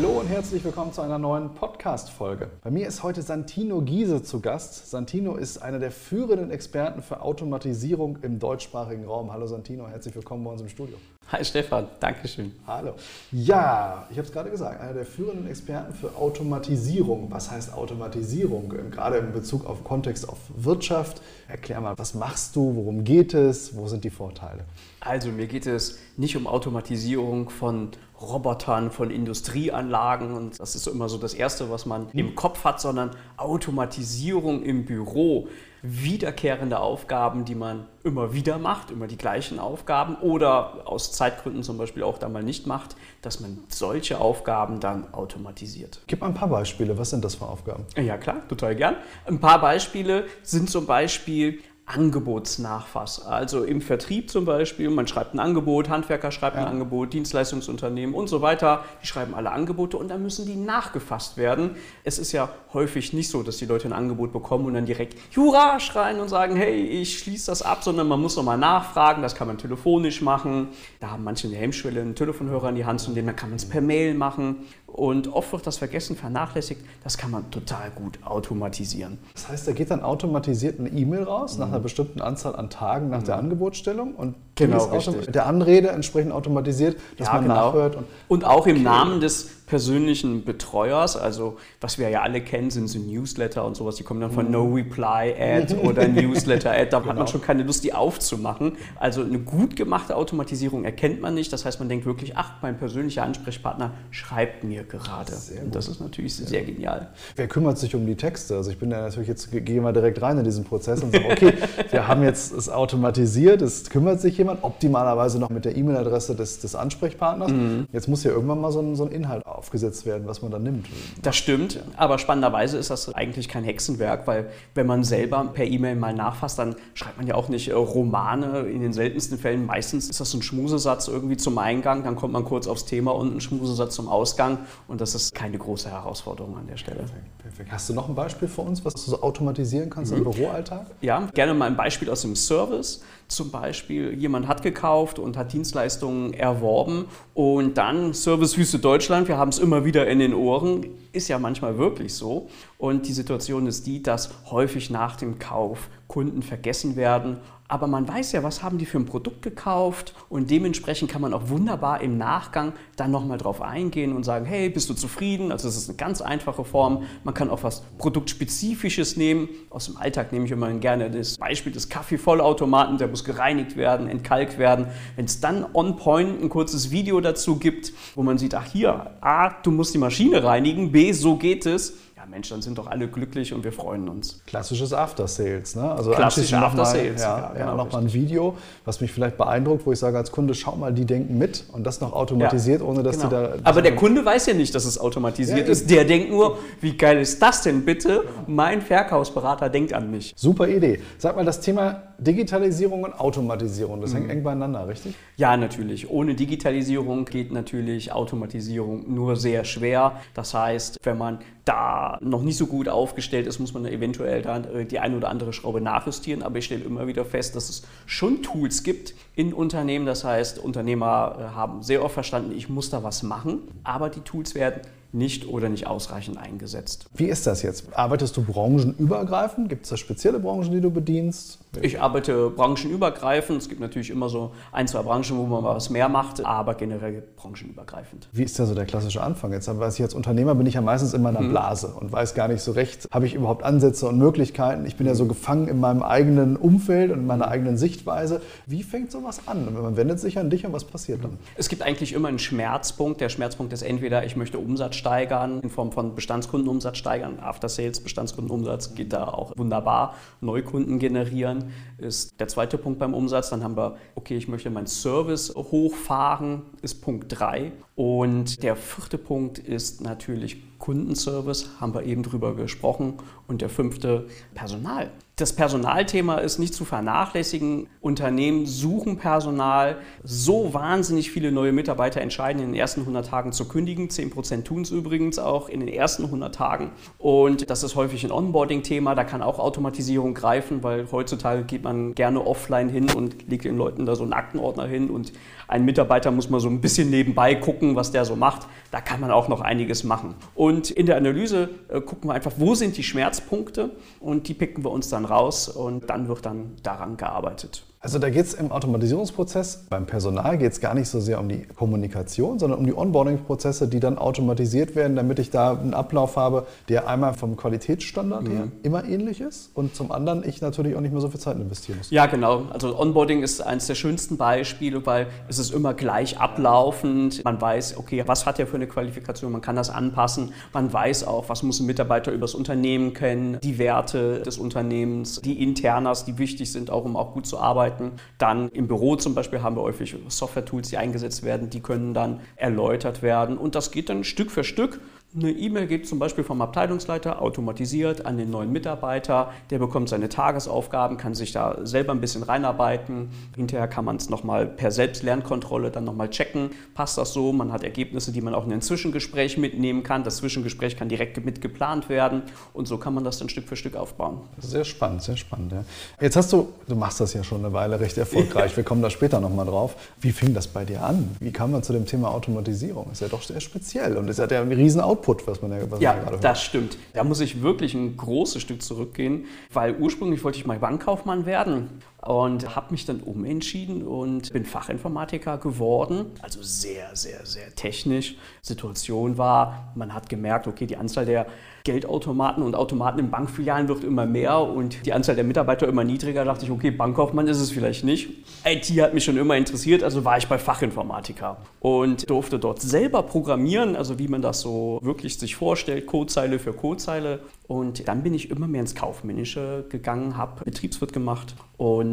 Hallo und herzlich willkommen zu einer neuen Podcast-Folge. Bei mir ist heute Santino Giese zu Gast. Santino ist einer der führenden Experten für Automatisierung im deutschsprachigen Raum. Hallo Santino, herzlich willkommen bei uns im Studio. Hi Stefan, Dankeschön. Hallo. Ja, ich habe es gerade gesagt, einer der führenden Experten für Automatisierung. Was heißt Automatisierung? Gerade in Bezug auf Kontext auf Wirtschaft. Erklär mal, was machst du, worum geht es, wo sind die Vorteile? Also mir geht es nicht um Automatisierung von Robotern, von Industrieanlagen und das ist immer so das Erste, was man im Kopf hat, sondern Automatisierung im Büro. Wiederkehrende Aufgaben, die man immer wieder macht, immer die gleichen Aufgaben oder aus Zeitgründen zum Beispiel auch da mal nicht macht, dass man solche Aufgaben dann automatisiert. Gib mal ein paar Beispiele. Was sind das für Aufgaben? Ja klar, total gern. Ein paar Beispiele sind zum Beispiel Angebotsnachfass. Also im Vertrieb zum Beispiel, man schreibt ein Angebot, Handwerker schreibt ja. ein Angebot, Dienstleistungsunternehmen und so weiter. Die schreiben alle Angebote und dann müssen die nachgefasst werden. Es ist ja häufig nicht so, dass die Leute ein Angebot bekommen und dann direkt Jura schreien und sagen, hey, ich schließe das ab, sondern man muss nochmal nachfragen. Das kann man telefonisch machen. Da haben manche eine Hemmschwelle, einen Telefonhörer in die Hand zu nehmen, dann kann man es per Mail machen. Und oft wird das vergessen, vernachlässigt. Das kann man total gut automatisieren. Das heißt, da geht dann automatisiert eine E-Mail raus mhm. nach einer bestimmten Anzahl an Tagen nach mhm. der Angebotsstellung und genau, der Anrede entsprechend automatisiert, dass ja, man genau. nachhört. Und, und auch im okay. Namen des persönlichen Betreuers, also was wir ja alle kennen, sind so Newsletter und sowas, die kommen dann von mhm. No Reply Ad oder Newsletter Ad, da genau. hat man genau. schon keine Lust, die aufzumachen. Also eine gut gemachte Automatisierung erkennt man nicht, das heißt, man denkt wirklich, ach, mein persönlicher Ansprechpartner schreibt mir gerade. Und das ist natürlich sehr, sehr genial. Wer kümmert sich um die Texte? Also ich bin ja natürlich jetzt, gehe mal direkt rein in diesen Prozess und sage, okay, wir haben jetzt es automatisiert, es kümmert sich jemand, optimalerweise noch mit der E-Mail-Adresse des, des Ansprechpartners. Mhm. Jetzt muss ja irgendwann mal so ein, so ein Inhalt auf aufgesetzt werden, was man dann nimmt. Das stimmt, aber spannenderweise ist das eigentlich kein Hexenwerk, weil wenn man selber per E-Mail mal nachfasst, dann schreibt man ja auch nicht äh, Romane. In den seltensten Fällen meistens ist das ein Schmusesatz irgendwie zum Eingang, dann kommt man kurz aufs Thema und ein Schmusesatz zum Ausgang und das ist keine große Herausforderung an der Stelle. Perfekt, perfekt. Hast du noch ein Beispiel für uns, was du so automatisieren kannst mhm. im Büroalltag? Ja, gerne mal ein Beispiel aus dem Service. Zum Beispiel, jemand hat gekauft und hat Dienstleistungen erworben und dann Servicewüste Deutschland, wir haben es immer wieder in den Ohren, ist ja manchmal wirklich so. Und die Situation ist die, dass häufig nach dem Kauf Kunden vergessen werden aber man weiß ja, was haben die für ein Produkt gekauft und dementsprechend kann man auch wunderbar im Nachgang dann nochmal drauf eingehen und sagen, hey, bist du zufrieden? Also das ist eine ganz einfache Form. Man kann auch was Produktspezifisches nehmen. Aus dem Alltag nehme ich immer gerne das Beispiel des Kaffeevollautomaten, der muss gereinigt werden, entkalkt werden. Wenn es dann on point ein kurzes Video dazu gibt, wo man sieht, ach hier, A, du musst die Maschine reinigen, B, so geht es, Mensch, dann sind doch alle glücklich und wir freuen uns. Klassisches After Sales, ne? Also Klassische After Sales. Ja, ja, genau, nochmal ein Video, was mich vielleicht beeindruckt, wo ich sage als Kunde, schau mal, die denken mit und das noch automatisiert, ja, ohne dass genau. die da. Aber der Kunde weiß ja nicht, dass es automatisiert ja, ist. Der denkt nur, wie geil ist das denn bitte? Mein Verkaufsberater denkt an mich. Super Idee. Sag mal, das Thema Digitalisierung und Automatisierung, das mhm. hängt eng beieinander, richtig? Ja, natürlich. Ohne Digitalisierung geht natürlich Automatisierung nur sehr schwer. Das heißt, wenn man da noch nicht so gut aufgestellt ist, muss man eventuell da äh, die eine oder andere Schraube nachjustieren. Aber ich stelle immer wieder fest, dass es schon Tools gibt in Unternehmen. Das heißt, Unternehmer äh, haben sehr oft verstanden, ich muss da was machen. Aber die Tools werden nicht oder nicht ausreichend eingesetzt. Wie ist das jetzt? Arbeitest du branchenübergreifend? Gibt es da spezielle Branchen, die du bedienst? Ich arbeite branchenübergreifend. Es gibt natürlich immer so ein, zwei Branchen, wo man was mehr macht, aber generell branchenübergreifend. Wie ist da so der klassische Anfang? Jetzt weiß ich als Unternehmer bin ich ja meistens in meiner mhm. Blase und weiß gar nicht so recht, habe ich überhaupt Ansätze und Möglichkeiten? Ich bin ja so gefangen in meinem eigenen Umfeld und in meiner eigenen Sichtweise. Wie fängt sowas an? Man wendet sich an dich und was passiert dann? Es gibt eigentlich immer einen Schmerzpunkt. Der Schmerzpunkt ist entweder, ich möchte Umsatz steigern, in Form von Bestandskundenumsatz steigern. After Sales, Bestandskundenumsatz geht da auch wunderbar. Neukunden generieren ist der zweite Punkt beim Umsatz. Dann haben wir, okay, ich möchte meinen Service hochfahren, ist Punkt 3. Und der vierte Punkt ist natürlich Kundenservice, haben wir eben drüber gesprochen. Und der fünfte, Personal. Das Personalthema ist nicht zu vernachlässigen. Unternehmen suchen Personal. So wahnsinnig viele neue Mitarbeiter entscheiden in den ersten 100 Tagen zu kündigen. 10% tun es übrigens auch in den ersten 100 Tagen. Und das ist häufig ein Onboarding-Thema. Da kann auch Automatisierung greifen, weil heutzutage geht man gerne offline hin und legt den Leuten da so einen Aktenordner hin und ein Mitarbeiter muss mal so ein bisschen nebenbei gucken, was der so macht. Da kann man auch noch einiges machen. Und in der Analyse äh, gucken wir einfach, wo sind die Schmerzpunkte und die picken wir uns dann raus und dann wird dann daran gearbeitet. Also da geht es im Automatisierungsprozess, beim Personal geht es gar nicht so sehr um die Kommunikation, sondern um die Onboarding-Prozesse, die dann automatisiert werden, damit ich da einen Ablauf habe, der einmal vom Qualitätsstandard mhm. her immer ähnlich ist und zum anderen ich natürlich auch nicht mehr so viel Zeit investieren muss. Ja, genau. Also Onboarding ist eines der schönsten Beispiele, weil es ist immer gleich ablaufend. Man weiß, okay, was hat er für eine Qualifikation, man kann das anpassen. Man weiß auch, was muss ein Mitarbeiter über das Unternehmen kennen, die Werte des Unternehmens, die Internas, die wichtig sind, auch um auch gut zu arbeiten arbeiten. Dann im Büro zum Beispiel haben wir häufig Software-Tools, die eingesetzt werden, die können dann erläutert werden. Und das geht dann Stück für Stück eine E-Mail geht zum Beispiel vom Abteilungsleiter automatisiert an den neuen Mitarbeiter. Der bekommt seine Tagesaufgaben, kann sich da selber ein bisschen reinarbeiten. Hinterher kann man es nochmal per Selbstlernkontrolle dann nochmal checken. Passt das so? Man hat Ergebnisse, die man auch in ein Zwischengespräch mitnehmen kann. Das Zwischengespräch kann direkt mit geplant werden und so kann man das dann Stück für Stück aufbauen. Sehr spannend, sehr spannend. Ja. Jetzt hast du, du machst das ja schon eine Weile recht erfolgreich. Wir kommen da später nochmal drauf. Wie fing das bei dir an? Wie kam man zu dem Thema Automatisierung? Ist ja doch sehr speziell und es hat ja einen riesen Output. Output, was man ja, was ja man gerade hört. das stimmt. Da muss ich wirklich ein großes Stück zurückgehen, weil ursprünglich wollte ich mal Bankkaufmann werden und habe mich dann umentschieden und bin Fachinformatiker geworden. Also sehr, sehr, sehr technisch. Situation war, man hat gemerkt, okay, die Anzahl der Geldautomaten und Automaten in Bankfilialen wird immer mehr und die Anzahl der Mitarbeiter immer niedriger. Da dachte ich, okay, Bankkaufmann ist es vielleicht nicht. IT hat mich schon immer interessiert, also war ich bei Fachinformatiker und durfte dort selber programmieren, also wie man das so wirklich sich vorstellt, Codezeile für Codezeile. Und dann bin ich immer mehr ins Kaufmännische gegangen, habe Betriebswirt gemacht und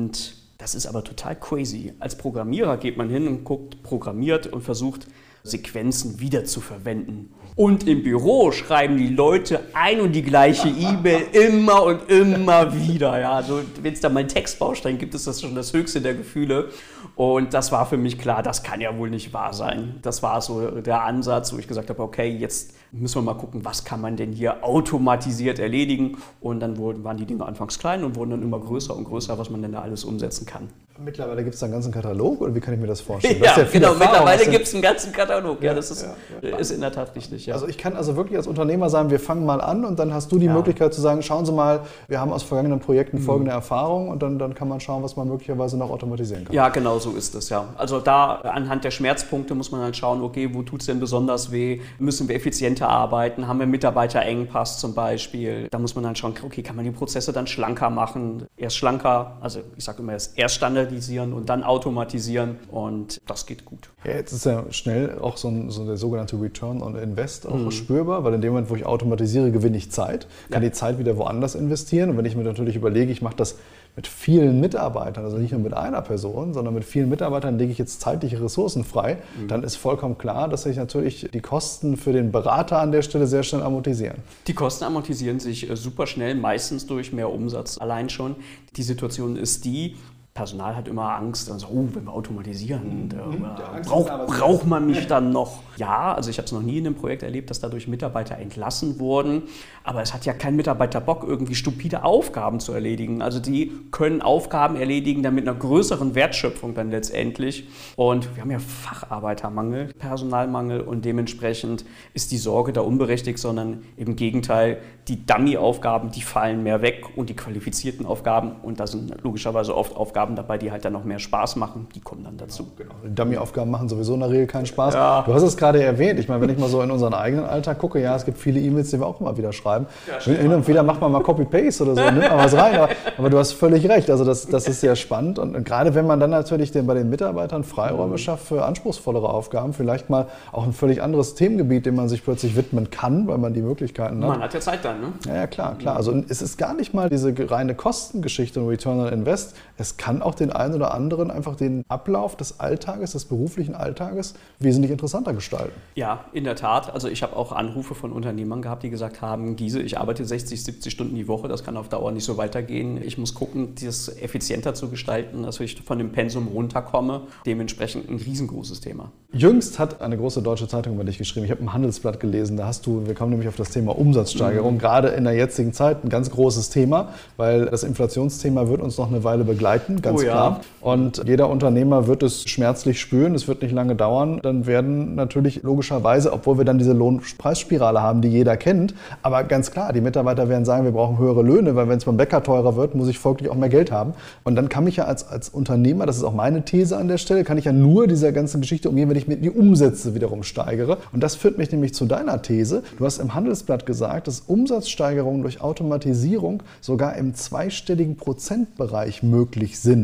das ist aber total crazy. Als Programmierer geht man hin und guckt, programmiert und versucht, Sequenzen wiederzuverwenden. Und im Büro schreiben die Leute ein und die gleiche E-Mail immer und immer wieder. Ja, also wenn es da mal einen Textbaustein gibt, ist das schon das höchste der Gefühle. Und das war für mich klar, das kann ja wohl nicht wahr sein. Das war so der Ansatz, wo ich gesagt habe, okay, jetzt müssen wir mal gucken, was kann man denn hier automatisiert erledigen. Und dann wurden, waren die Dinge anfangs klein und wurden dann immer größer und größer, was man denn da alles umsetzen kann. Mittlerweile gibt es da einen ganzen Katalog oder wie kann ich mir das vorstellen? ja, ja genau, Erfahrung. mittlerweile gibt es einen ganzen Katalog. Ja, das ist, ja, ja. ist in der Tat richtig. Also ich kann also wirklich als Unternehmer sagen, wir fangen mal an und dann hast du die Möglichkeit zu sagen, schauen Sie mal, wir haben aus vergangenen Projekten mhm. folgende mhm. Erfahrungen und dann, dann kann man schauen, was man möglicherweise noch automatisieren kann. Ja, genau so ist es, ja. Also da anhand der Schmerzpunkte muss man dann schauen, okay, wo tut es denn besonders weh? Müssen wir effizienter arbeiten? Haben wir Mitarbeiterengpass zum Beispiel? Da muss man dann schauen, okay, kann man die Prozesse dann schlanker machen? Erst schlanker, also ich sage immer erst standardisieren und dann automatisieren und das geht gut. Ja, jetzt ist ja schnell auch so, ein, so der sogenannte Return on Invest auch mhm. spürbar, weil in dem Moment, wo ich automatisiere, gewinne ich Zeit, kann ja. die Zeit wieder woanders investieren und wenn ich mir natürlich überlege, ich mache das mit vielen Mitarbeitern, also nicht nur mit einer Person, sondern mit vielen Mitarbeitern lege ich jetzt zeitliche Ressourcen frei, mhm. dann ist vollkommen klar, dass sich natürlich die Kosten für den Berater an der Stelle sehr schnell amortisieren. Die Kosten amortisieren sich äh, super schnell, meistens durch mehr Umsatz. Allein schon die Situation ist die, Personal hat immer Angst, also, oh, wenn wir automatisieren, mhm. braucht brauch man mich dann noch? Ja, also ich habe es noch nie in einem Projekt erlebt, dass dadurch Mitarbeiter entlassen wurden, aber es hat ja kein Mitarbeiter Bock, irgendwie stupide Aufgaben zu erledigen. Also die können Aufgaben erledigen, dann mit einer größeren Wertschöpfung dann letztendlich. Und wir haben ja Facharbeitermangel, Personalmangel und dementsprechend ist die Sorge da unberechtigt, sondern im Gegenteil, die Dummy-Aufgaben, die fallen mehr weg und die qualifizierten Aufgaben, und da sind logischerweise oft Aufgaben dabei, die halt dann noch mehr Spaß machen, die kommen dann dazu. Genau, genau. Dummy-Aufgaben machen sowieso in der Regel keinen Spaß. Ja. Du hast es gerade erwähnt. Ich meine, wenn ich mal so in unseren eigenen Alltag gucke, ja, es gibt viele E-Mails, die wir auch immer wieder schreiben. Ja, Hin und wieder macht man mal Copy-Paste oder so, nimmt mal was rein. Aber, aber, du hast völlig recht. Also das, das ist sehr spannend. Und, und gerade wenn man dann natürlich den, bei den Mitarbeitern Freiräume mhm. schafft für anspruchsvollere Aufgaben, vielleicht mal auch ein völlig anderes Themengebiet, dem man sich plötzlich widmen kann, weil man die Möglichkeiten hat. Man hat ja Zeit dann, ne? Ja, ja klar, klar. Also es ist gar nicht mal diese reine Kostengeschichte und Return on Invest. Es kann kann auch den einen oder anderen einfach den Ablauf des Alltages, des beruflichen Alltages wesentlich interessanter gestalten. Ja, in der Tat. Also ich habe auch Anrufe von Unternehmern gehabt, die gesagt haben, Giese, ich arbeite 60, 70 Stunden die Woche, das kann auf Dauer nicht so weitergehen. Ich muss gucken, das effizienter zu gestalten, dass ich von dem Pensum runterkomme. Dementsprechend ein riesengroßes Thema. Jüngst hat eine große deutsche Zeitung über dich geschrieben. Ich habe ein Handelsblatt gelesen, da hast du, wir kommen nämlich auf das Thema Umsatzsteigerung, mhm. gerade in der jetzigen Zeit ein ganz großes Thema, weil das Inflationsthema wird uns noch eine Weile begleiten, ganz oh, klar. Ja. Und jeder Unternehmer wird es schmerzlich spüren, es wird nicht lange dauern. Dann werden natürlich logischerweise, obwohl wir dann diese Lohnpreisspirale haben, die jeder kennt, aber ganz klar, die Mitarbeiter werden sagen, wir brauchen höhere Löhne, weil wenn es beim Bäcker teurer wird, muss ich folglich auch mehr Geld haben. Und dann kann mich ja als, als Unternehmer, das ist auch meine These an der Stelle, kann ich ja nur dieser ganzen Geschichte umgehen, wenn ich mir die Umsätze wiederum steigere. Und das führt mich nämlich zu deiner These. Du hast im Handelsblatt gesagt, dass Umsatzsteigerungen durch Automatisierung sogar im zweistelligen Prozentbereich möglich sind.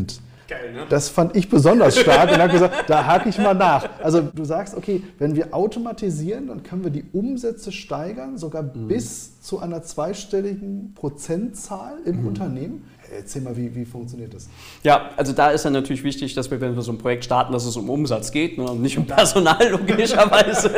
Geil, ne? Das fand ich besonders stark und habe gesagt, da hake ich mal nach. Also du sagst, okay, wenn wir automatisieren, dann können wir die Umsätze steigern, sogar mhm. bis zu einer zweistelligen Prozentzahl im mhm. Unternehmen. Erzähl mal, wie, wie funktioniert das? Ja, also da ist dann natürlich wichtig, dass wir, wenn wir so ein Projekt starten, dass es um Umsatz geht ne, und nicht um Personal, logischerweise.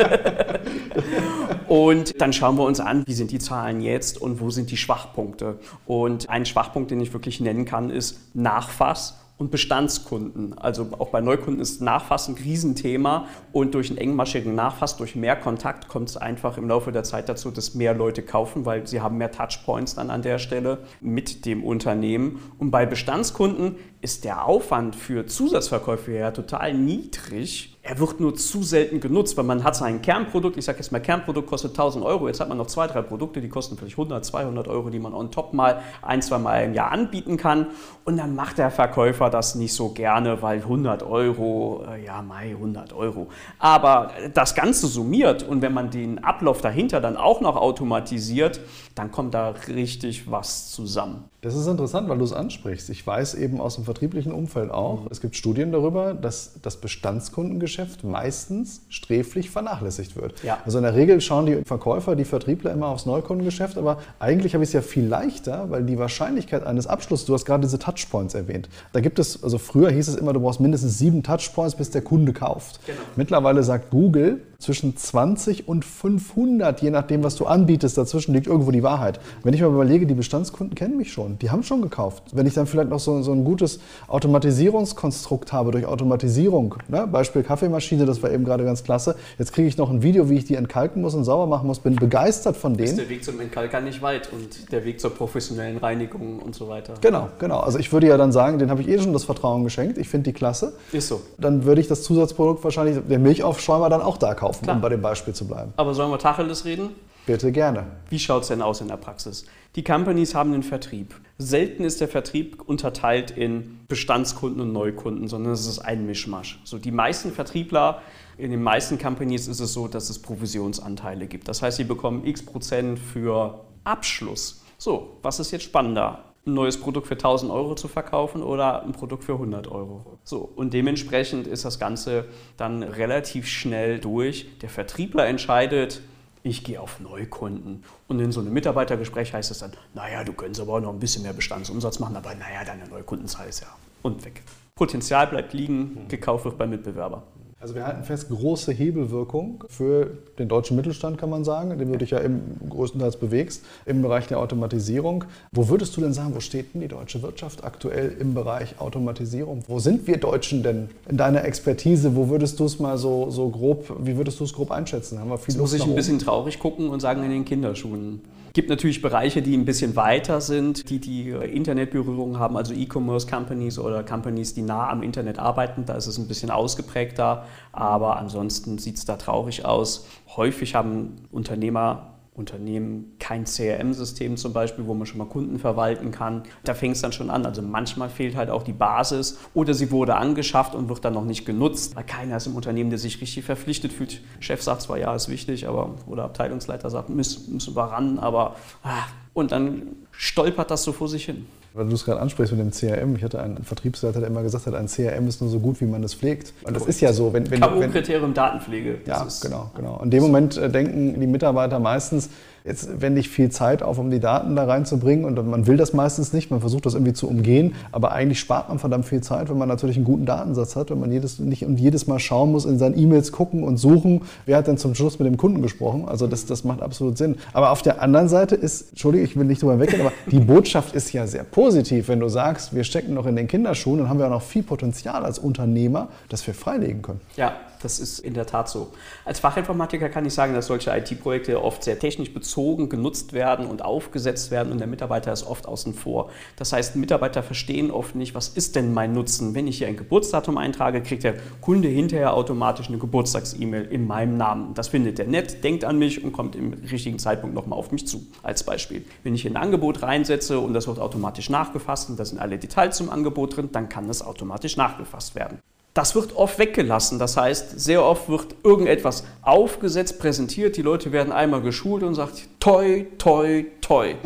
Und dann schauen wir uns an, wie sind die Zahlen jetzt und wo sind die Schwachpunkte. Und ein Schwachpunkt, den ich wirklich nennen kann, ist Nachfass und Bestandskunden. Also auch bei Neukunden ist Nachfass ein Riesenthema und durch einen engmaschigen Nachfass, durch mehr Kontakt kommt es einfach im Laufe der Zeit dazu, dass mehr Leute kaufen, weil sie haben mehr Touchpoints dann an der Stelle mit dem Unternehmen. Und bei Bestandskunden ist der Aufwand für Zusatzverkäufe ja total niedrig er wird nur zu selten genutzt, weil man hat sein Kernprodukt, ich sage jetzt mal Kernprodukt kostet 1000 Euro, jetzt hat man noch zwei, drei Produkte, die kosten vielleicht 100, 200 Euro, die man on top mal ein, zwei Mal im Jahr anbieten kann und dann macht der Verkäufer das nicht so gerne, weil 100 Euro, äh, ja mai 100 Euro, aber das Ganze summiert und wenn man den Ablauf dahinter dann auch noch automatisiert, dann kommt da richtig was zusammen. Das ist interessant, weil du es ansprichst. Ich weiß eben aus dem vertrieblichen Umfeld auch, mhm. es gibt Studien darüber, dass das Bestandskundengeschäft meistens sträflich vernachlässigt wird. Ja. Also in der Regel schauen die Verkäufer, die Vertriebler immer aufs Neukundengeschäft, aber eigentlich habe ich es ja viel leichter, weil die Wahrscheinlichkeit eines Abschlusses, du hast gerade diese Touchpoints erwähnt, da gibt es, also früher hieß es immer, du brauchst mindestens sieben Touchpoints, bis der Kunde kauft. Genau. Mittlerweile sagt Google, zwischen 20 und 500, je nachdem, was du anbietest. Dazwischen liegt irgendwo die Wahrheit. Wenn ich mir überlege, die Bestandskunden kennen mich schon, die haben schon gekauft. Wenn ich dann vielleicht noch so, so ein gutes Automatisierungskonstrukt habe durch Automatisierung, ne? Beispiel Kaffeemaschine, das war eben gerade ganz klasse. Jetzt kriege ich noch ein Video, wie ich die entkalken muss und sauber machen muss, bin begeistert von denen. Ist der Weg zum Entkalkern nicht weit und der Weg zur professionellen Reinigung und so weiter. Genau, genau. Also ich würde ja dann sagen, den habe ich eh schon das Vertrauen geschenkt. Ich finde die klasse. Ist so. Dann würde ich das Zusatzprodukt wahrscheinlich, der Milchaufschäumer, dann auch da kaufen kaufen, Klar. um bei dem Beispiel zu bleiben. Aber sollen wir Tacheles reden? Bitte gerne. Wie schaut es denn aus in der Praxis? Die Companies haben einen Vertrieb. Selten ist der Vertrieb unterteilt in Bestandskunden und Neukunden, sondern es ist ein Mischmasch. So die meisten Vertriebler, in den meisten Companies ist es so, dass es Provisionsanteile gibt. Das heißt, sie bekommen x Prozent für Abschluss. So, was ist jetzt spannender? ein neues Produkt für 1000 Euro zu verkaufen oder ein Produkt für 100 Euro. So, und dementsprechend ist das Ganze dann relativ schnell durch. Der Vertriebler entscheidet, ich gehe auf Neukunden. Und in so einem Mitarbeitergespräch heißt es dann, naja, du könntest aber auch noch ein bisschen mehr Bestandsumsatz machen, aber naja, deine Neukundenzahl ist ja und weg. Potenzial bleibt liegen, gekauft wird beim Mitbewerber. Also wir halten fest, große Hebelwirkung für den deutschen Mittelstand, kann man sagen, dem du dich ja im größtenteils bewegst, im Bereich der Automatisierung. Wo würdest du denn sagen, wo steht denn die deutsche Wirtschaft aktuell im Bereich Automatisierung? Wo sind wir Deutschen denn in deiner Expertise? Wo würdest du es mal so, so grob, wie würdest du es grob einschätzen? Haben wir viel Jetzt muss ich ein bisschen traurig gucken und sagen in den Kinderschuhen gibt natürlich Bereiche, die ein bisschen weiter sind, die die Internetberührung haben, also E-Commerce-Companies oder Companies, die nah am Internet arbeiten. Da ist es ein bisschen ausgeprägter, aber ansonsten sieht es da traurig aus. Häufig haben Unternehmer Unternehmen kein CRM-System zum Beispiel, wo man schon mal Kunden verwalten kann. Da fängt es dann schon an. Also manchmal fehlt halt auch die Basis oder sie wurde angeschafft und wird dann noch nicht genutzt, weil keiner ist im Unternehmen, der sich richtig verpflichtet fühlt. Chef sagt zwar, ja, ist wichtig, aber oder Abteilungsleiter sagt, müssen, müssen wir ran, aber ah, und dann stolpert das so vor sich hin. Weil du es gerade ansprichst mit dem CRM. Ich hatte einen Vertriebsleiter, der immer gesagt hat, ein CRM ist nur so gut, wie man es pflegt. Und das ist ja so. Wenn, wenn, K.O.-Kriterium Datenpflege. Ja, genau, genau. In dem Moment äh, denken die Mitarbeiter meistens, Jetzt wende ich viel Zeit auf, um die Daten da reinzubringen und man will das meistens nicht, man versucht das irgendwie zu umgehen, aber eigentlich spart man verdammt viel Zeit, wenn man natürlich einen guten Datensatz hat, wenn man jedes, nicht und jedes Mal schauen muss, in seinen E-Mails gucken und suchen, wer hat denn zum Schluss mit dem Kunden gesprochen. Also das, das macht absolut Sinn. Aber auf der anderen Seite ist, Entschuldige, ich will nicht drüber weggehen, aber die Botschaft ist ja sehr positiv, wenn du sagst, wir stecken noch in den Kinderschuhen, dann haben wir auch noch viel Potenzial als Unternehmer, das wir freilegen können. Ja, das ist in der Tat so. Als Fachinformatiker kann ich sagen, dass solche IT-Projekte oft sehr technisch bezogen genutzt werden und aufgesetzt werden und der Mitarbeiter ist oft außen vor. Das heißt, Mitarbeiter verstehen oft nicht, was ist denn mein Nutzen? Wenn ich hier ein Geburtsdatum eintrage, kriegt der Kunde hinterher automatisch eine Geburtstags-E-Mail in meinem Namen. Das findet er nett, denkt an mich und kommt im richtigen Zeitpunkt nochmal auf mich zu, als Beispiel. Wenn ich hier ein Angebot reinsetze und das wird automatisch nachgefasst und da sind alle Details zum Angebot drin, dann kann das automatisch nachgefasst werden. Das wird oft weggelassen. Das heißt, sehr oft wird irgendetwas aufgesetzt, präsentiert, die Leute werden einmal geschult und sagt, toi, toi, toi.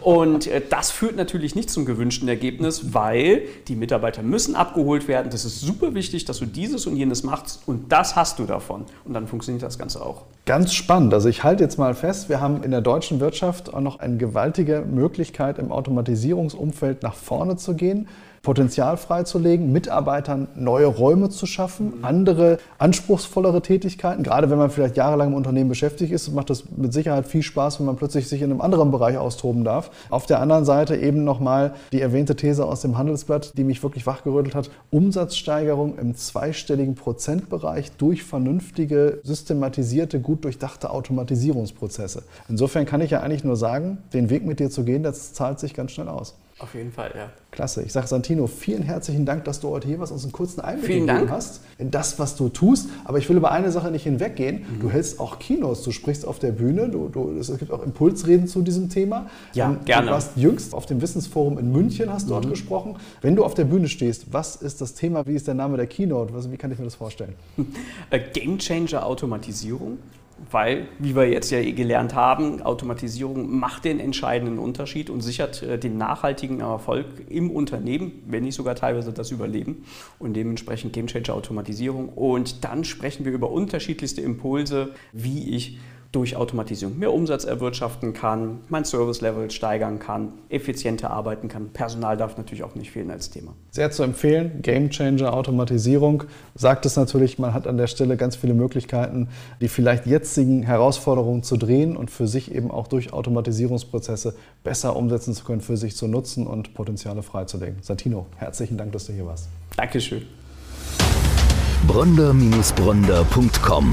Und äh, das führt natürlich nicht zum gewünschten Ergebnis, weil die Mitarbeiter müssen abgeholt werden. Das ist super wichtig, dass du dieses und jenes machst und das hast du davon. Und dann funktioniert das Ganze auch. Ganz spannend. Also ich halte jetzt mal fest, wir haben in der deutschen Wirtschaft auch noch eine gewaltige Möglichkeit, im Automatisierungsumfeld nach vorne zu gehen. Potenzial freizulegen, Mitarbeitern neue Räume zu schaffen, andere anspruchsvollere Tätigkeiten. Gerade wenn man vielleicht jahrelang im Unternehmen beschäftigt ist, macht das mit Sicherheit viel Spaß, wenn man plötzlich sich in einem anderen Bereich austoben darf. Auf der anderen Seite eben nochmal die erwähnte These aus dem Handelsblatt, die mich wirklich wachgerüttelt hat. Umsatzsteigerung im zweistelligen Prozentbereich durch vernünftige, systematisierte, gut durchdachte Automatisierungsprozesse. Insofern kann ich ja eigentlich nur sagen, den Weg mit dir zu gehen, das zahlt sich ganz schnell aus. Auf jeden Fall, ja. Klasse. Ich sage Santino, vielen herzlichen Dank, dass du heute hier warst und uns einen kurzen Einblick vielen gegeben Dank. hast in das, was du tust. Aber ich will über eine Sache nicht hinweggehen. Mhm. Du hältst auch Kinos, du sprichst auf der Bühne, du, du, es gibt auch Impulsreden zu diesem Thema. Ja, und gerne. Du warst jüngst auf dem Wissensforum in München, hast mhm. dort gesprochen. Wenn du auf der Bühne stehst, was ist das Thema, wie ist der Name der Keynote? Wie kann ich mir das vorstellen? Äh, Game Changer Automatisierung weil, wie wir jetzt ja eh gelernt haben, Automatisierung macht den entscheidenden Unterschied und sichert äh, den nachhaltigen Erfolg im Unternehmen, wenn nicht sogar teilweise das Überleben und dementsprechend Game Changer Automatisierung. Und dann sprechen wir über unterschiedlichste Impulse, wie ich durch Automatisierung mehr Umsatz erwirtschaften kann, mein Service-Level steigern kann, effizienter arbeiten kann. Personal darf natürlich auch nicht fehlen als Thema. Sehr zu empfehlen, Game Changer Automatisierung. Sagt es natürlich, man hat an der Stelle ganz viele Möglichkeiten, die vielleicht jetzigen Herausforderungen zu drehen und für sich eben auch durch Automatisierungsprozesse besser umsetzen zu können, für sich zu nutzen und Potenziale freizulegen. Santino, herzlichen Dank, dass du hier warst. Dankeschön. Bronder-Bronder.com